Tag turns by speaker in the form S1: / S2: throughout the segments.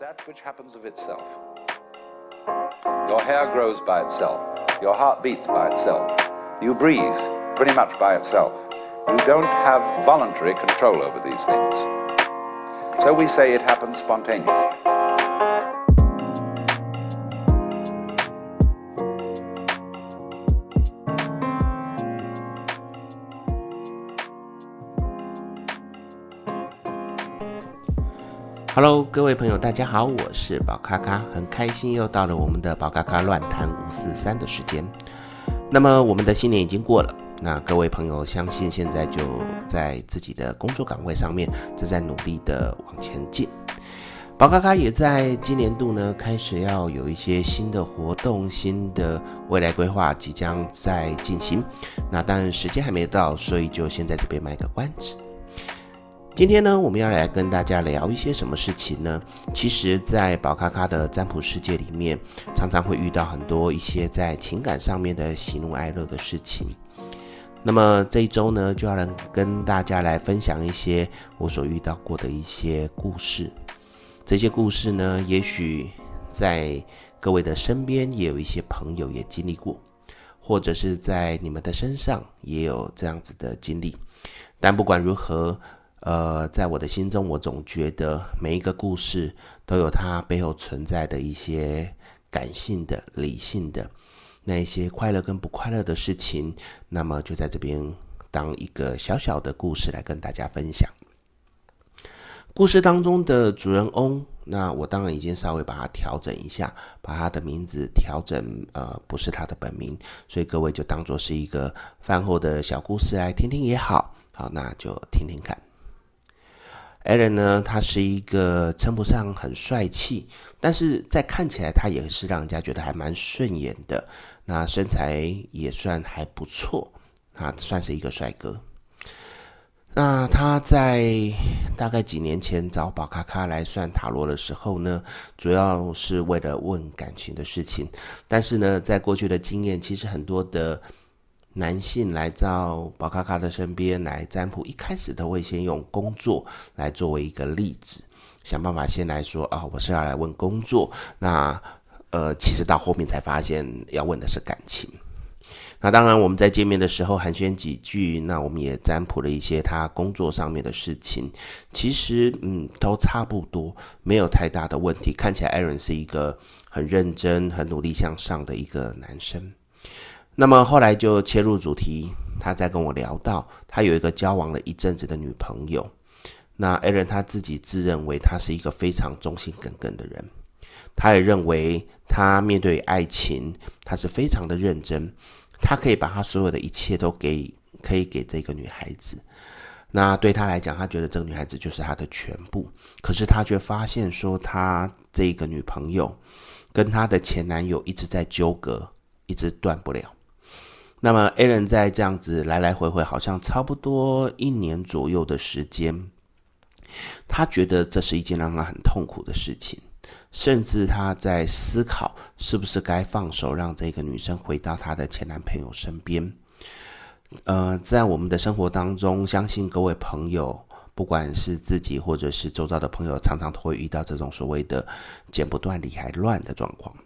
S1: that which happens of itself. Your hair grows by itself. Your heart beats by itself. You breathe pretty much by itself. You don't have voluntary control over these things. So we say it happens spontaneously.
S2: Hello，各位朋友，大家好，我是宝咖咖，很开心又到了我们的宝咖咖乱谈五四三的时间。那么我们的新年已经过了，那各位朋友相信现在就在自己的工作岗位上面正在努力的往前进。宝咖咖也在今年度呢开始要有一些新的活动、新的未来规划即将在进行。那当然时间还没到，所以就先在这边卖个关子。今天呢，我们要来跟大家聊一些什么事情呢？其实，在宝咖咖的占卜世界里面，常常会遇到很多一些在情感上面的喜怒哀乐的事情。那么这一周呢，就要来跟大家来分享一些我所遇到过的一些故事。这些故事呢，也许在各位的身边也有一些朋友也经历过，或者是在你们的身上也有这样子的经历。但不管如何，呃，在我的心中，我总觉得每一个故事都有它背后存在的一些感性的、理性的那一些快乐跟不快乐的事情。那么就在这边当一个小小的故事来跟大家分享。故事当中的主人翁，那我当然已经稍微把它调整一下，把他的名字调整，呃，不是他的本名，所以各位就当做是一个饭后的小故事来听听也好。好，那就听听看。Alan 呢，他是一个称不上很帅气，但是在看起来他也是让人家觉得还蛮顺眼的。那身材也算还不错，啊，算是一个帅哥。那他在大概几年前找宝咖咖来算塔罗的时候呢，主要是为了问感情的事情。但是呢，在过去的经验，其实很多的。男性来到宝卡卡的身边来占卜，一开始都会先用工作来作为一个例子，想办法先来说啊、我是要来问工作。那呃，其实到后面才发现要问的是感情。那当然，我们在见面的时候寒暄几句，那我们也占卜了一些他工作上面的事情。其实嗯，都差不多，没有太大的问题。看起来 Aaron 是一个很认真、很努力向上的一个男生。那么后来就切入主题，他在跟我聊到，他有一个交往了一阵子的女朋友。那 Aaron 他自己自认为他是一个非常忠心耿耿的人，他也认为他面对爱情，他是非常的认真，他可以把他所有的一切都给，可以给这个女孩子。那对他来讲，他觉得这个女孩子就是他的全部。可是他却发现说，他这个女朋友跟他的前男友一直在纠葛，一直断不了。那么，A 人在这样子来来回回，好像差不多一年左右的时间，他觉得这是一件让他很痛苦的事情，甚至他在思考是不是该放手，让这个女生回到她的前男朋友身边。呃，在我们的生活当中，相信各位朋友，不管是自己或者是周遭的朋友，常常都会遇到这种所谓的剪不断理还乱的状况。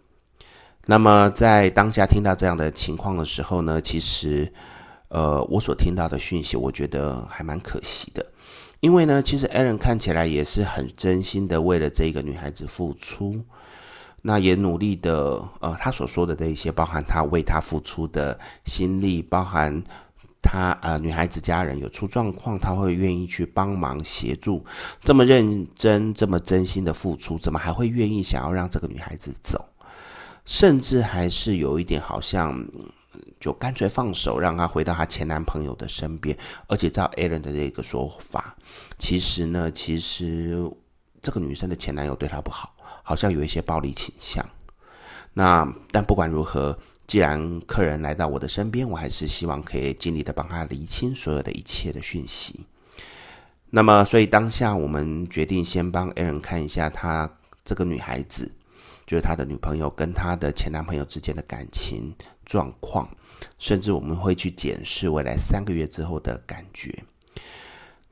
S2: 那么在当下听到这样的情况的时候呢，其实，呃，我所听到的讯息，我觉得还蛮可惜的，因为呢，其实 Aaron 看起来也是很真心的为了这个女孩子付出，那也努力的，呃，他所说的这一些，包含他为她付出的心力，包含他呃女孩子家人有出状况，他会愿意去帮忙协助，这么认真、这么真心的付出，怎么还会愿意想要让这个女孩子走？甚至还是有一点好像，就干脆放手，让她回到她前男朋友的身边。而且照 Alan 的这个说法，其实呢，其实这个女生的前男友对她不好，好像有一些暴力倾向。那但不管如何，既然客人来到我的身边，我还是希望可以尽力的帮他厘清所有的一切的讯息。那么，所以当下我们决定先帮 Alan 看一下她这个女孩子。就是他的女朋友跟他的前男朋友之间的感情状况，甚至我们会去检视未来三个月之后的感觉。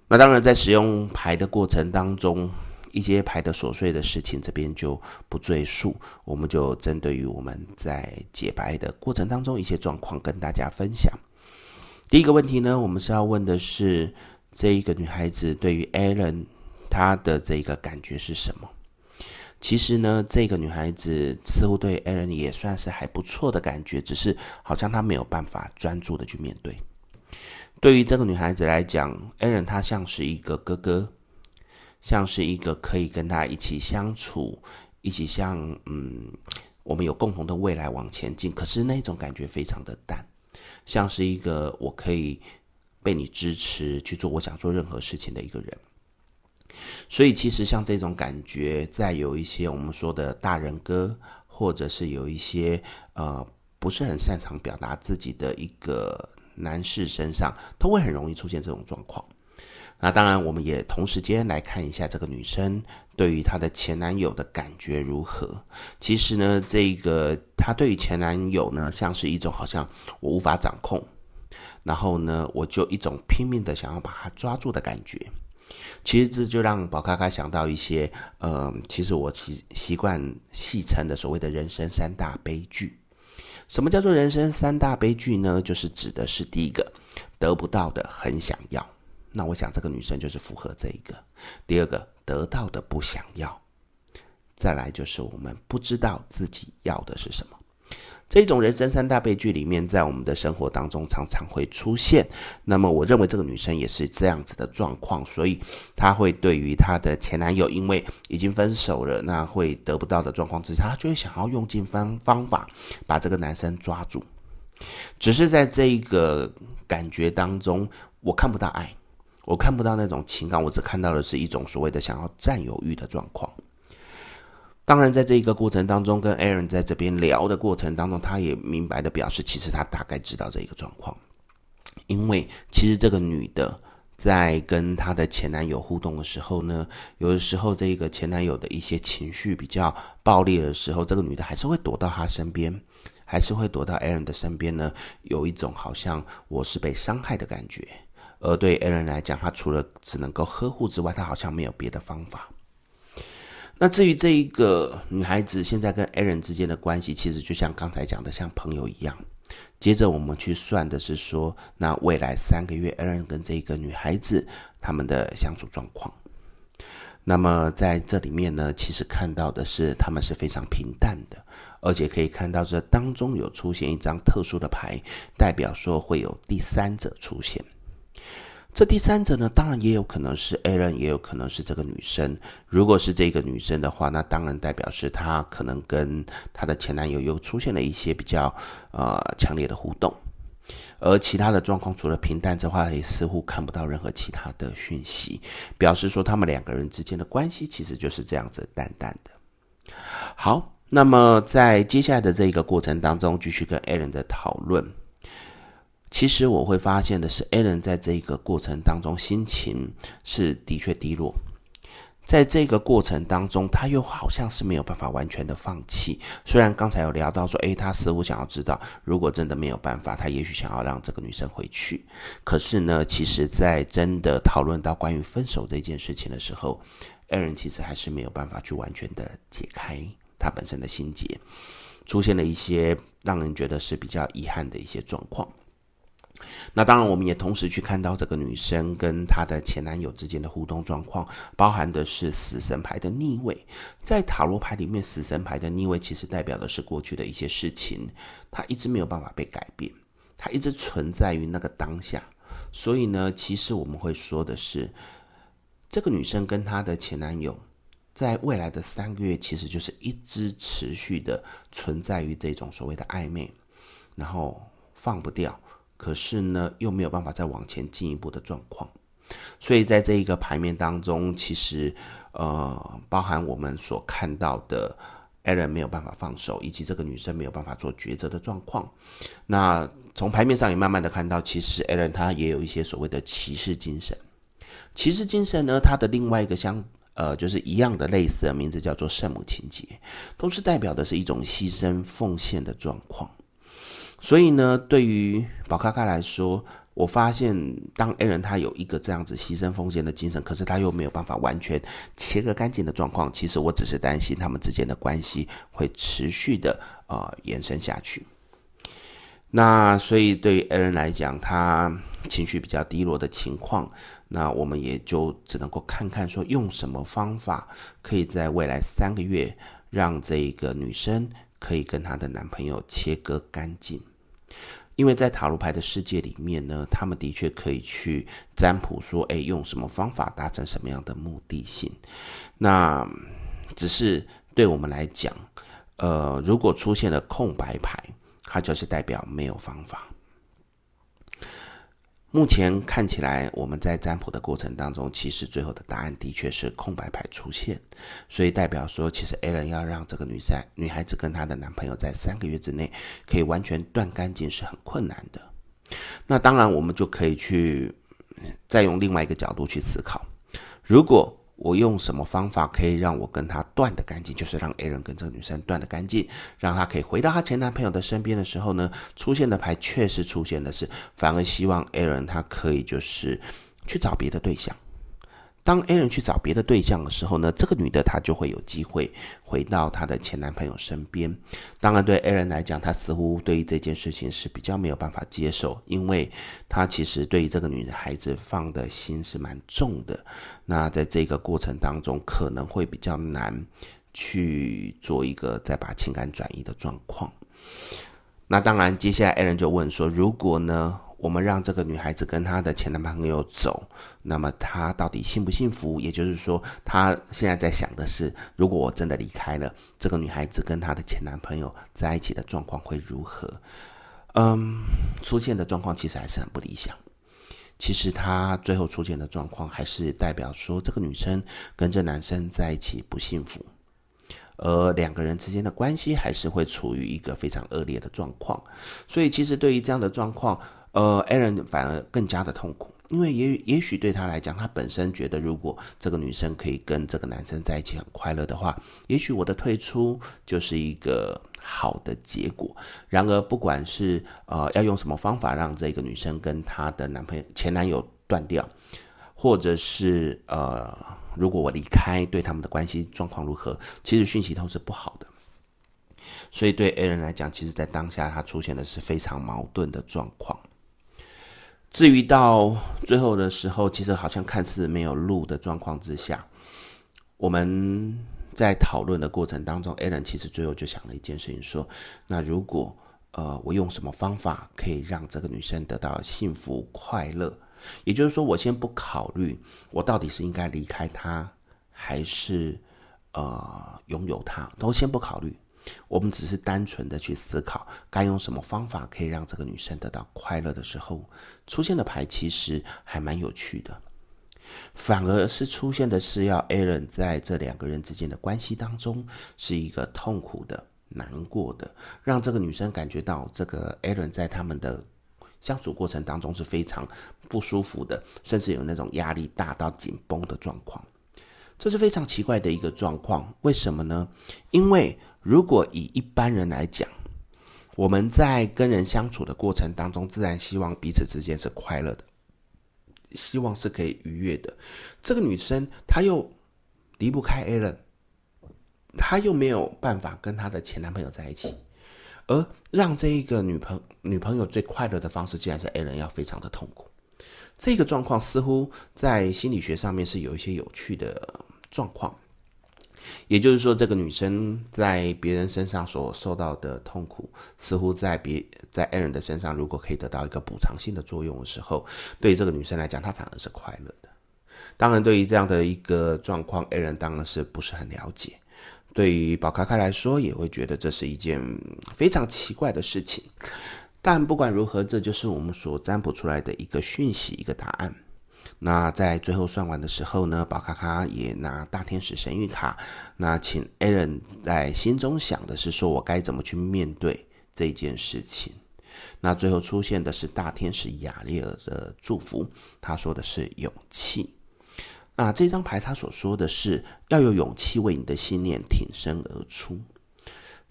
S2: 那当然，在使用牌的过程当中，一些牌的琐碎的事情，这边就不赘述。我们就针对于我们在解牌的过程当中一些状况跟大家分享。第一个问题呢，我们是要问的是这一个女孩子对于 Allen 她的这个感觉是什么？其实呢，这个女孩子似乎对 Alan 也算是还不错的感觉，只是好像她没有办法专注的去面对。对于这个女孩子来讲，Alan 他像是一个哥哥。像是一个可以跟他一起相处，一起像嗯，我们有共同的未来往前进。可是那种感觉非常的淡，像是一个我可以被你支持去做我想做任何事情的一个人。所以其实像这种感觉，在有一些我们说的大人哥，或者是有一些呃不是很擅长表达自己的一个男士身上，都会很容易出现这种状况。那当然，我们也同时间来看一下这个女生对于她的前男友的感觉如何。其实呢，这个她对于前男友呢，像是一种好像我无法掌控，然后呢，我就一种拼命的想要把他抓住的感觉。其实这就让宝咖咖想到一些，呃，其实我习习惯戏称的所谓的人生三大悲剧。什么叫做人生三大悲剧呢？就是指的是第一个，得不到的很想要。那我想这个女生就是符合这一个。第二个，得到的不想要，再来就是我们不知道自己要的是什么。这种人生三大悲剧里面，在我们的生活当中常常会出现。那么我认为这个女生也是这样子的状况，所以她会对于她的前男友，因为已经分手了，那会得不到的状况之下，她就会想要用尽方方法把这个男生抓住。只是在这一个感觉当中，我看不到爱。我看不到那种情感，我只看到的是一种所谓的想要占有欲的状况。当然，在这一个过程当中，跟 Aaron 在这边聊的过程当中，他也明白的表示，其实他大概知道这一个状况。因为其实这个女的在跟她的前男友互动的时候呢，有的时候这个前男友的一些情绪比较暴力的时候，这个女的还是会躲到他身边，还是会躲到 Aaron 的身边呢，有一种好像我是被伤害的感觉。而对 Aaron 来讲，他除了只能够呵护之外，他好像没有别的方法。那至于这一个女孩子现在跟 Aaron 之间的关系，其实就像刚才讲的，像朋友一样。接着我们去算的是说，那未来三个月 Aaron 跟这个女孩子他们的相处状况。那么在这里面呢，其实看到的是他们是非常平淡的，而且可以看到这当中有出现一张特殊的牌，代表说会有第三者出现。这第三者呢，当然也有可能是 Aaron，也有可能是这个女生。如果是这个女生的话，那当然代表是她可能跟她的前男友又出现了一些比较呃强烈的互动。而其他的状况，除了平淡之外，也似乎看不到任何其他的讯息，表示说他们两个人之间的关系其实就是这样子淡淡的。好，那么在接下来的这一个过程当中，继续跟 a l n 的讨论。其实我会发现的是，Allen 在这个过程当中心情是的确低落，在这个过程当中，他又好像是没有办法完全的放弃。虽然刚才有聊到说，诶，他似乎想要知道，如果真的没有办法，他也许想要让这个女生回去。可是呢，其实，在真的讨论到关于分手这件事情的时候，Alan 其实还是没有办法去完全的解开他本身的心结，出现了一些让人觉得是比较遗憾的一些状况。那当然，我们也同时去看到这个女生跟她的前男友之间的互动状况，包含的是死神牌的逆位。在塔罗牌里面，死神牌的逆位其实代表的是过去的一些事情，它一直没有办法被改变，它一直存在于那个当下。所以呢，其实我们会说的是，这个女生跟她的前男友，在未来的三个月，其实就是一直持续的存在于这种所谓的暧昧，然后放不掉。可是呢，又没有办法再往前进一步的状况，所以在这一个牌面当中，其实呃，包含我们所看到的，Aaron 没有办法放手，以及这个女生没有办法做抉择的状况。那从牌面上也慢慢的看到，其实 Aaron 他也有一些所谓的骑士精神。骑士精神呢，它的另外一个相呃，就是一样的类似的名字叫做圣母情节，都是代表的是一种牺牲奉献的状况。所以呢，对于宝咖咖来说，我发现当 A 人他有一个这样子牺牲风险的精神，可是他又没有办法完全切割干净的状况，其实我只是担心他们之间的关系会持续的呃延伸下去。那所以对于 A 人来讲，他情绪比较低落的情况，那我们也就只能够看看说用什么方法，可以在未来三个月让这个女生可以跟她的男朋友切割干净。因为在塔罗牌的世界里面呢，他们的确可以去占卜说，哎，用什么方法达成什么样的目的性。那只是对我们来讲，呃，如果出现了空白牌。它就是代表没有方法。目前看起来，我们在占卜的过程当中，其实最后的答案的确是空白牌出现，所以代表说，其实 A 人要让这个女生、女孩子跟她的男朋友在三个月之内可以完全断干净是很困难的。那当然，我们就可以去再用另外一个角度去思考，如果。我用什么方法可以让我跟他断的干净？就是让 A 人跟这个女生断的干净，让她可以回到她前男朋友的身边的时候呢，出现的牌确实出现的是，反而希望 A 人他可以就是去找别的对象。当 A 人去找别的对象的时候呢，这个女的她就会有机会回到她的前男朋友身边。当然，对 A 人来讲，他似乎对于这件事情是比较没有办法接受，因为他其实对于这个女孩子放的心是蛮重的。那在这个过程当中，可能会比较难去做一个再把情感转移的状况。那当然，接下来 A 人就问说：“如果呢？”我们让这个女孩子跟她的前男朋友走，那么她到底幸不幸福？也就是说，她现在在想的是，如果我真的离开了，这个女孩子跟她的前男朋友在一起的状况会如何？嗯，出现的状况其实还是很不理想。其实她最后出现的状况，还是代表说这个女生跟这男生在一起不幸福。而两个人之间的关系还是会处于一个非常恶劣的状况。所以，其实对于这样的状况，呃，A 人反而更加的痛苦，因为也也许对他来讲，他本身觉得如果这个女生可以跟这个男生在一起很快乐的话，也许我的退出就是一个好的结果。然而，不管是呃要用什么方法让这个女生跟她的男朋友前男友断掉，或者是呃如果我离开，对他们的关系状况如何，其实讯息都是不好的。所以对 A 人来讲，其实在当下他出现的是非常矛盾的状况。至于到最后的时候，其实好像看似没有路的状况之下，我们在讨论的过程当中，Alan 其实最后就想了一件事情，说：那如果呃我用什么方法可以让这个女生得到幸福快乐？也就是说，我先不考虑我到底是应该离开她，还是呃拥有她，都先不考虑。我们只是单纯的去思考，该用什么方法可以让这个女生得到快乐的时候，出现的牌其实还蛮有趣的。反而是出现的是要 A 人在这两个人之间的关系当中是一个痛苦的、难过的，让这个女生感觉到这个 A 人在他们的相处过程当中是非常不舒服的，甚至有那种压力大到紧绷的状况。这是非常奇怪的一个状况，为什么呢？因为如果以一般人来讲，我们在跟人相处的过程当中，自然希望彼此之间是快乐的，希望是可以愉悦的。这个女生她又离不开 a l n，她又没有办法跟她的前男朋友在一起，而让这一个女朋女朋友最快乐的方式，竟然是 a l n 要非常的痛苦。这个状况似乎在心理学上面是有一些有趣的状况。也就是说，这个女生在别人身上所受到的痛苦，似乎在别在 A 人的身上，如果可以得到一个补偿性的作用的时候，对这个女生来讲，她反而是快乐的。当然，对于这样的一个状况，A 人当然是不是很了解。对于宝卡卡来说，也会觉得这是一件非常奇怪的事情。但不管如何，这就是我们所占卜出来的一个讯息，一个答案。那在最后算完的时候呢，宝卡卡也拿大天使神谕卡，那请 A 人在心中想的是说，我该怎么去面对这件事情。那最后出现的是大天使亚列尔的祝福，他说的是勇气。那这张牌他所说的是要有勇气为你的信念挺身而出。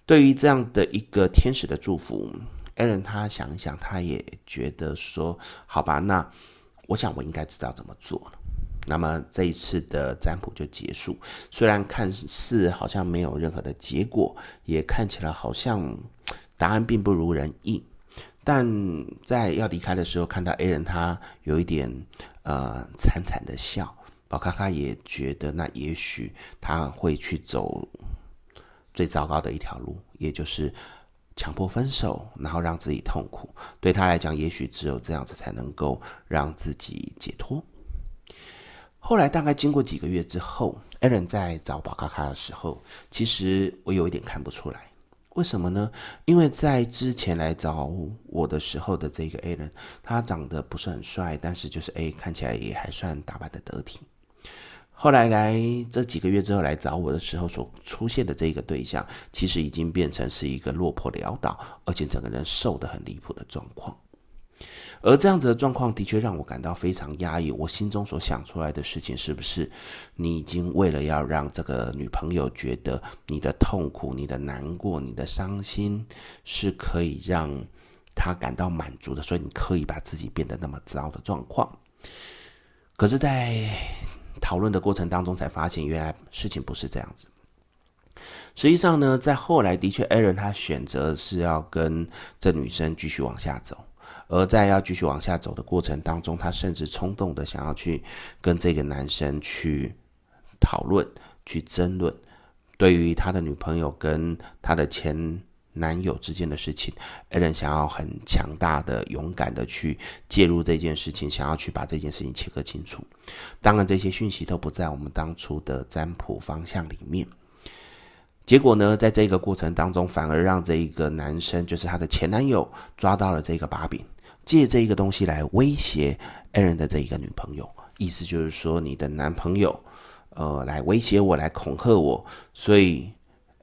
S2: 对于这样的一个天使的祝福 Aaron 他想一想，他也觉得说，好吧，那我想我应该知道怎么做了。那么这一次的占卜就结束，虽然看似好像没有任何的结果，也看起来好像答案并不如人意，但在要离开的时候，看到 A 人他有一点呃惨惨的笑，宝咖咖也觉得那也许他会去走最糟糕的一条路，也就是。强迫分手，然后让自己痛苦，对他来讲，也许只有这样子才能够让自己解脱。后来大概经过几个月之后，Aaron 在找宝卡卡的时候，其实我有一点看不出来，为什么呢？因为在之前来找我的时候的这个 Aaron，他长得不是很帅，但是就是诶，看起来也还算打扮得得体。后来来这几个月之后来找我的时候，所出现的这个对象，其实已经变成是一个落魄潦倒，而且整个人瘦得很离谱的状况。而这样子的状况的确让我感到非常压抑。我心中所想出来的事情，是不是你已经为了要让这个女朋友觉得你的痛苦、你的难过、你的伤心是可以让她感到满足的，所以你刻意把自己变得那么糟的状况？可是，在讨论的过程当中，才发现原来事情不是这样子。实际上呢，在后来的确，Aaron 他选择是要跟这女生继续往下走，而在要继续往下走的过程当中，他甚至冲动的想要去跟这个男生去讨论、去争论，对于他的女朋友跟他的前。男友之间的事情，Aaron 想要很强大的、勇敢的去介入这件事情，想要去把这件事情切割清楚。当然，这些讯息都不在我们当初的占卜方向里面。结果呢，在这个过程当中，反而让这一个男生，就是他的前男友，抓到了这个把柄，借这一个东西来威胁 Aaron 的这一个女朋友。意思就是说，你的男朋友，呃，来威胁我，来恐吓我，所以。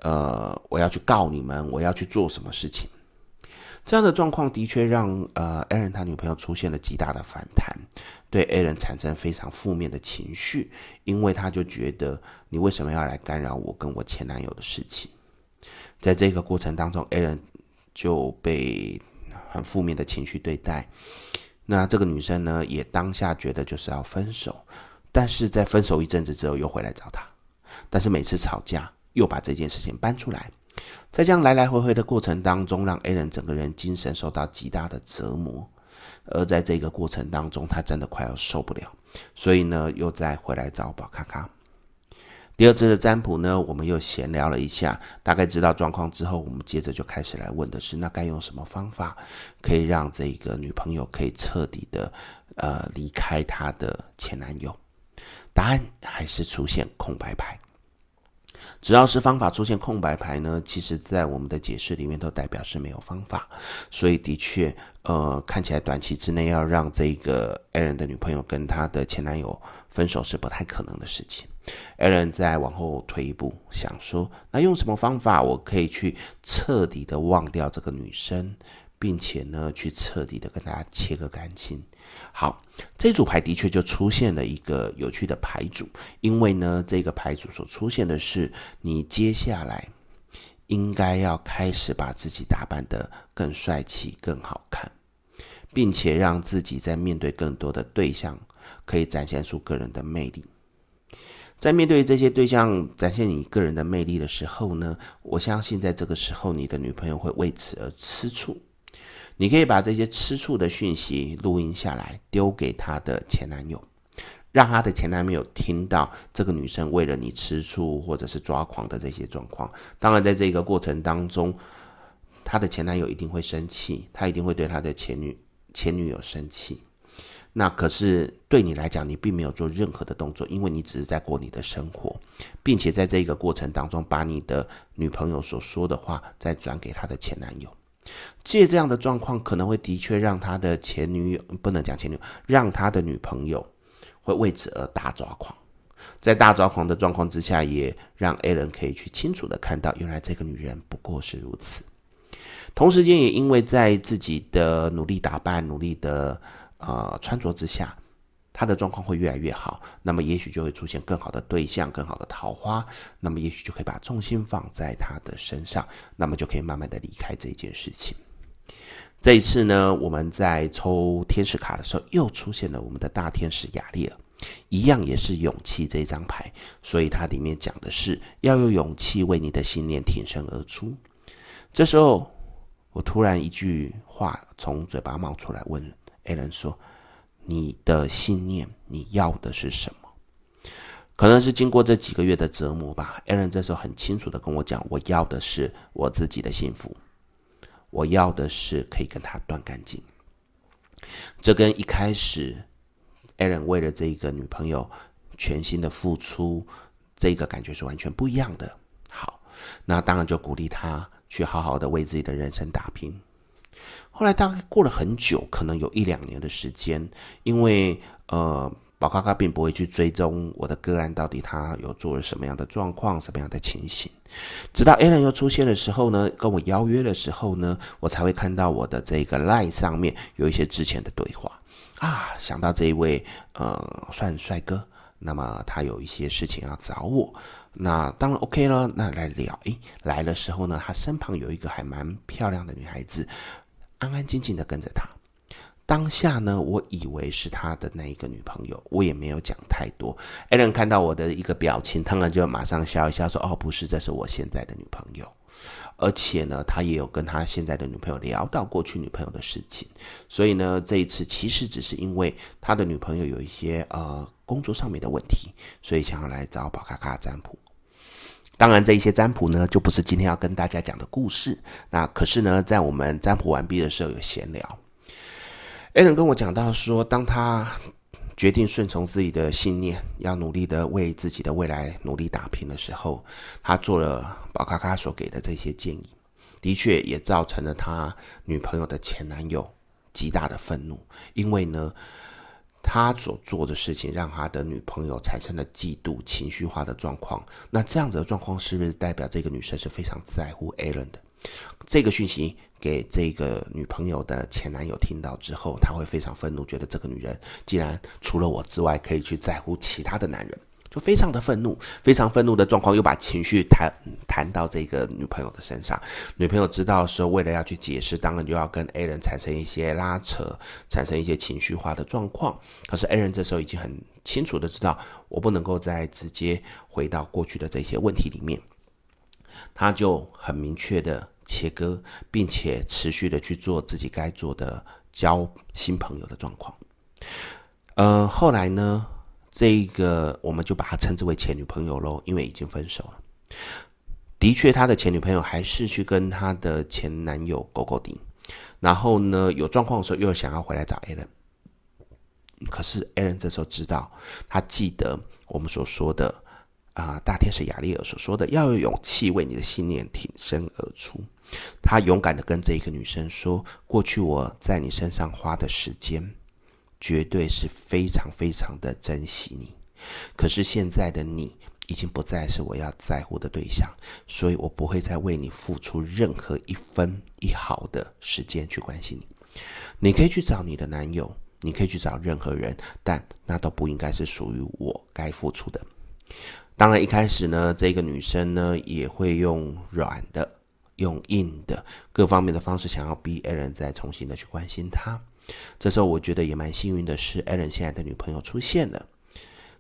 S2: 呃，我要去告你们，我要去做什么事情？这样的状况的确让呃，Aaron 他女朋友出现了极大的反弹，对 Aaron 产生非常负面的情绪，因为他就觉得你为什么要来干扰我跟我前男友的事情？在这个过程当中，Aaron 就被很负面的情绪对待。那这个女生呢，也当下觉得就是要分手，但是在分手一阵子之后又回来找他，但是每次吵架。又把这件事情搬出来，在这样来来回回的过程当中，让 a l n 整个人精神受到极大的折磨。而在这个过程当中，他真的快要受不了，所以呢，又再回来找宝咖咖。第二次的占卜呢，我们又闲聊了一下，大概知道状况之后，我们接着就开始来问的是，那该用什么方法可以让这个女朋友可以彻底的呃离开她的前男友？答案还是出现空白牌。只要是方法出现空白牌呢，其实在我们的解释里面都代表是没有方法，所以的确，呃，看起来短期之内要让这个艾伦的女朋友跟他的前男友分手是不太可能的事情。Aaron 再往后退一步，想说，那用什么方法我可以去彻底的忘掉这个女生，并且呢，去彻底的跟大家切个干净。好，这组牌的确就出现了一个有趣的牌组，因为呢，这个牌组所出现的是你接下来应该要开始把自己打扮得更帅气、更好看，并且让自己在面对更多的对象，可以展现出个人的魅力。在面对这些对象展现你个人的魅力的时候呢，我相信在这个时候，你的女朋友会为此而吃醋。你可以把这些吃醋的讯息录音下来，丢给她的前男友，让她的前男友听到这个女生为了你吃醋或者是抓狂的这些状况。当然，在这个过程当中，她的前男友一定会生气，他一定会对他的前女前女友生气。那可是对你来讲，你并没有做任何的动作，因为你只是在过你的生活，并且在这个过程当中，把你的女朋友所说的话再转给她的前男友。借这样的状况，可能会的确让他的前女友，不能讲前女友，让他的女朋友会为此而大抓狂。在大抓狂的状况之下，也让 Aaron 可以去清楚的看到，原来这个女人不过是如此。同时间，也因为在自己的努力打扮、努力的呃穿着之下。他的状况会越来越好，那么也许就会出现更好的对象、更好的桃花，那么也许就可以把重心放在他的身上，那么就可以慢慢的离开这件事情。这一次呢，我们在抽天使卡的时候，又出现了我们的大天使雅丽尔，一样也是勇气这一张牌，所以它里面讲的是要有勇气为你的信念挺身而出。这时候，我突然一句话从嘴巴冒出来，问 Alan 说：“你的信念，你要的是什么？”可能是经过这几个月的折磨吧，Alan 这时候很清楚的跟我讲：“我要的是我自己的幸福，我要的是可以跟他断干净。”这跟一开始 Alan 为了这个女朋友全心的付出，这个感觉是完全不一样的。好，那当然就鼓励他去好好的为自己的人生打拼。后来大概过了很久，可能有一两年的时间，因为呃。宝咖咖并不会去追踪我的个案到底他有做了什么样的状况、什么样的情形，直到 Alan 又出现的时候呢，跟我邀约的时候呢，我才会看到我的这个 Line 上面有一些之前的对话啊，想到这一位呃算帅哥，那么他有一些事情要找我，那当然 OK 了，那来聊。诶，来的时候呢，他身旁有一个还蛮漂亮的女孩子，安安静静的跟着他。当下呢，我以为是他的那一个女朋友，我也没有讲太多。Alan 看到我的一个表情，当然就马上笑一笑，说：“哦，不是，这是我现在的女朋友。”而且呢，他也有跟他现在的女朋友聊到过去女朋友的事情。所以呢，这一次其实只是因为他的女朋友有一些呃工作上面的问题，所以想要来找宝卡卡占卜。当然，这一些占卜呢，就不是今天要跟大家讲的故事。那可是呢，在我们占卜完毕的时候有闲聊。Alan 跟我讲到说，当他决定顺从自己的信念，要努力的为自己的未来努力打拼的时候，他做了宝咖咖所给的这些建议，的确也造成了他女朋友的前男友极大的愤怒，因为呢，他所做的事情让他的女朋友产生了嫉妒、情绪化的状况。那这样子的状况是不是代表这个女生是非常在乎 Alan 的？这个讯息给这个女朋友的前男友听到之后，他会非常愤怒，觉得这个女人既然除了我之外，可以去在乎其他的男人，就非常的愤怒，非常愤怒的状况，又把情绪谈谈到这个女朋友的身上。女朋友知道的时候，为了要去解释，当然就要跟 A 人产生一些拉扯，产生一些情绪化的状况。可是 A 人这时候已经很清楚的知道，我不能够再直接回到过去的这些问题里面，他就很明确的。切割，并且持续的去做自己该做的交新朋友的状况。呃，后来呢，这个我们就把他称之为前女朋友喽，因为已经分手了。的确，他的前女朋友还是去跟他的前男友勾勾顶，然后呢，有状况的时候又想要回来找 Alan。可是 Alan 这时候知道，他记得我们所说的啊、大天使亚利尔所说的，要有勇气为你的信念挺身而出。他勇敢的跟这一个女生说：“过去我在你身上花的时间，绝对是非常非常的珍惜你。可是现在的你已经不再是我要在乎的对象，所以我不会再为你付出任何一分一毫的时间去关心你。你可以去找你的男友，你可以去找任何人，但那都不应该是属于我该付出的。当然，一开始呢，这个女生呢也会用软的。”用硬的各方面的方式，想要逼 Alan 再重新的去关心他。这时候，我觉得也蛮幸运的是，Alan 现在的女朋友出现了。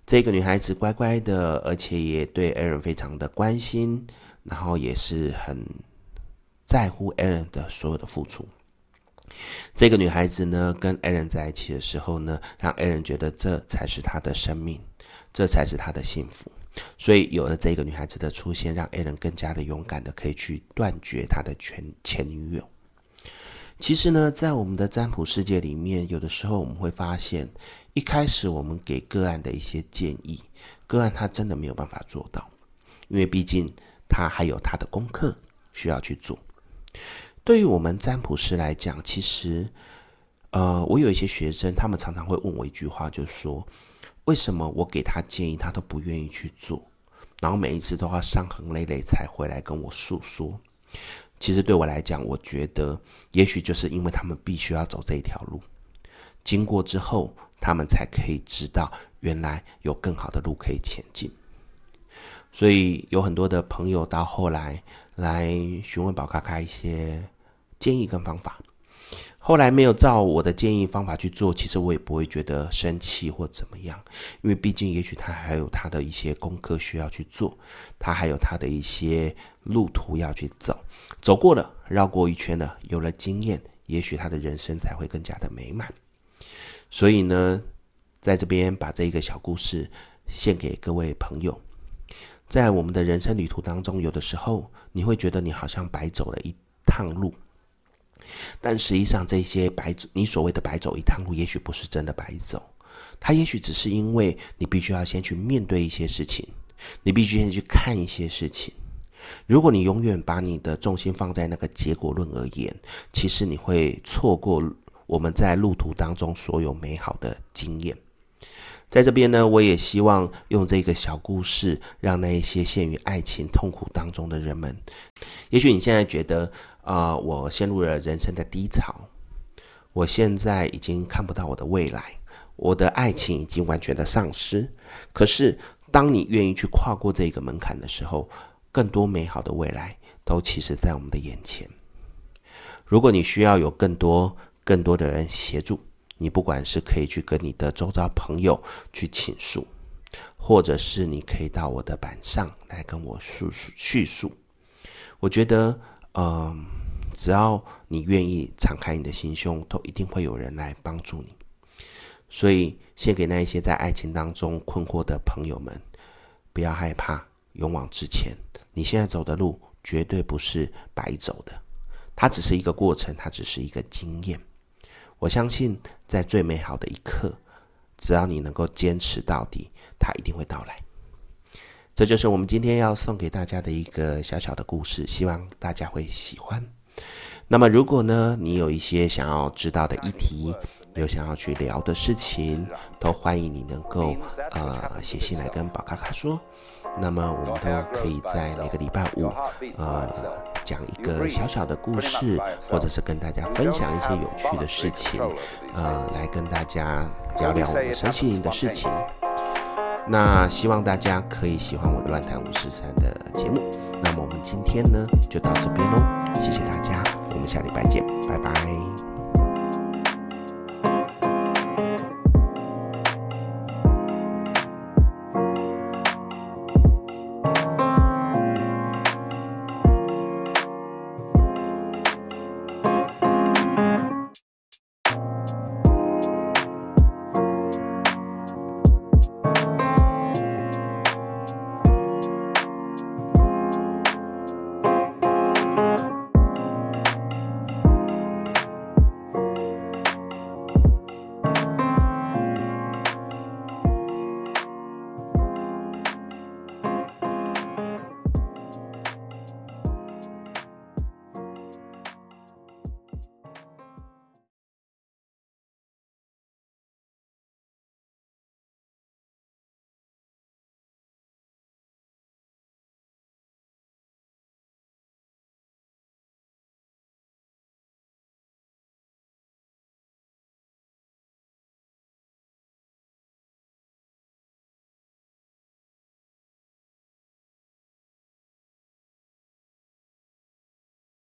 S2: 这个女孩子乖乖的，而且也对 Alan 非常的关心，然后也是很在乎 Alan 的所有的付出。这个女孩子呢，跟 Alan 在一起的时候呢，让 Alan 觉得这才是他的生命，这才是他的幸福。所以有了这个女孩子的出现，让 Alan 更加的勇敢的可以去断绝他的前前女友。其实呢，在我们的占卜世界里面，有的时候我们会发现，一开始我们给个案的一些建议，个案他真的没有办法做到，因为毕竟他还有他的功课需要去做。对于我们占卜师来讲，其实，呃，我有一些学生，他们常常会问我一句话，就说。为什么我给他建议，他都不愿意去做，然后每一次都要伤痕累累才回来跟我诉说？其实对我来讲，我觉得也许就是因为他们必须要走这一条路，经过之后，他们才可以知道原来有更好的路可以前进。所以有很多的朋友到后来来询问宝咖咖一些建议跟方法。后来没有照我的建议方法去做，其实我也不会觉得生气或怎么样，因为毕竟也许他还有他的一些功课需要去做，他还有他的一些路途要去走，走过了，绕过一圈了，有了经验，也许他的人生才会更加的美满。所以呢，在这边把这一个小故事献给各位朋友，在我们的人生旅途当中，有的时候你会觉得你好像白走了一趟路。但实际上，这些白走，你所谓的白走一趟路，也许不是真的白走，它也许只是因为你必须要先去面对一些事情，你必须先去看一些事情。如果你永远把你的重心放在那个结果论而言，其实你会错过我们在路途当中所有美好的经验。在这边呢，我也希望用这个小故事，让那一些陷于爱情痛苦当中的人们，也许你现在觉得，啊、呃，我陷入了人生的低潮，我现在已经看不到我的未来，我的爱情已经完全的丧失。可是，当你愿意去跨过这个门槛的时候，更多美好的未来都其实在我们的眼前。如果你需要有更多、更多的人协助。你不管是可以去跟你的周遭朋友去倾诉，或者是你可以到我的板上来跟我叙述叙述。我觉得，嗯、只要你愿意敞开你的心胸，都一定会有人来帮助你。所以，献给那一些在爱情当中困惑的朋友们，不要害怕，勇往直前。你现在走的路绝对不是白走的，它只是一个过程，它只是一个经验。我相信，在最美好的一刻，只要你能够坚持到底，它一定会到来。这就是我们今天要送给大家的一个小小的故事，希望大家会喜欢。那么，如果呢，你有一些想要知道的议题，有想要去聊的事情，都欢迎你能够呃写信来跟宝咖咖说。那么，我们都可以在每个礼拜五，呃。讲一个小小的故事，或者是跟大家分享一些有趣的事情，呃，来跟大家聊聊我们身心灵的事情。那希望大家可以喜欢我的乱谈五十三的节目。那么我们今天呢，就到这边喽，谢谢大家，我们下礼拜见，拜拜。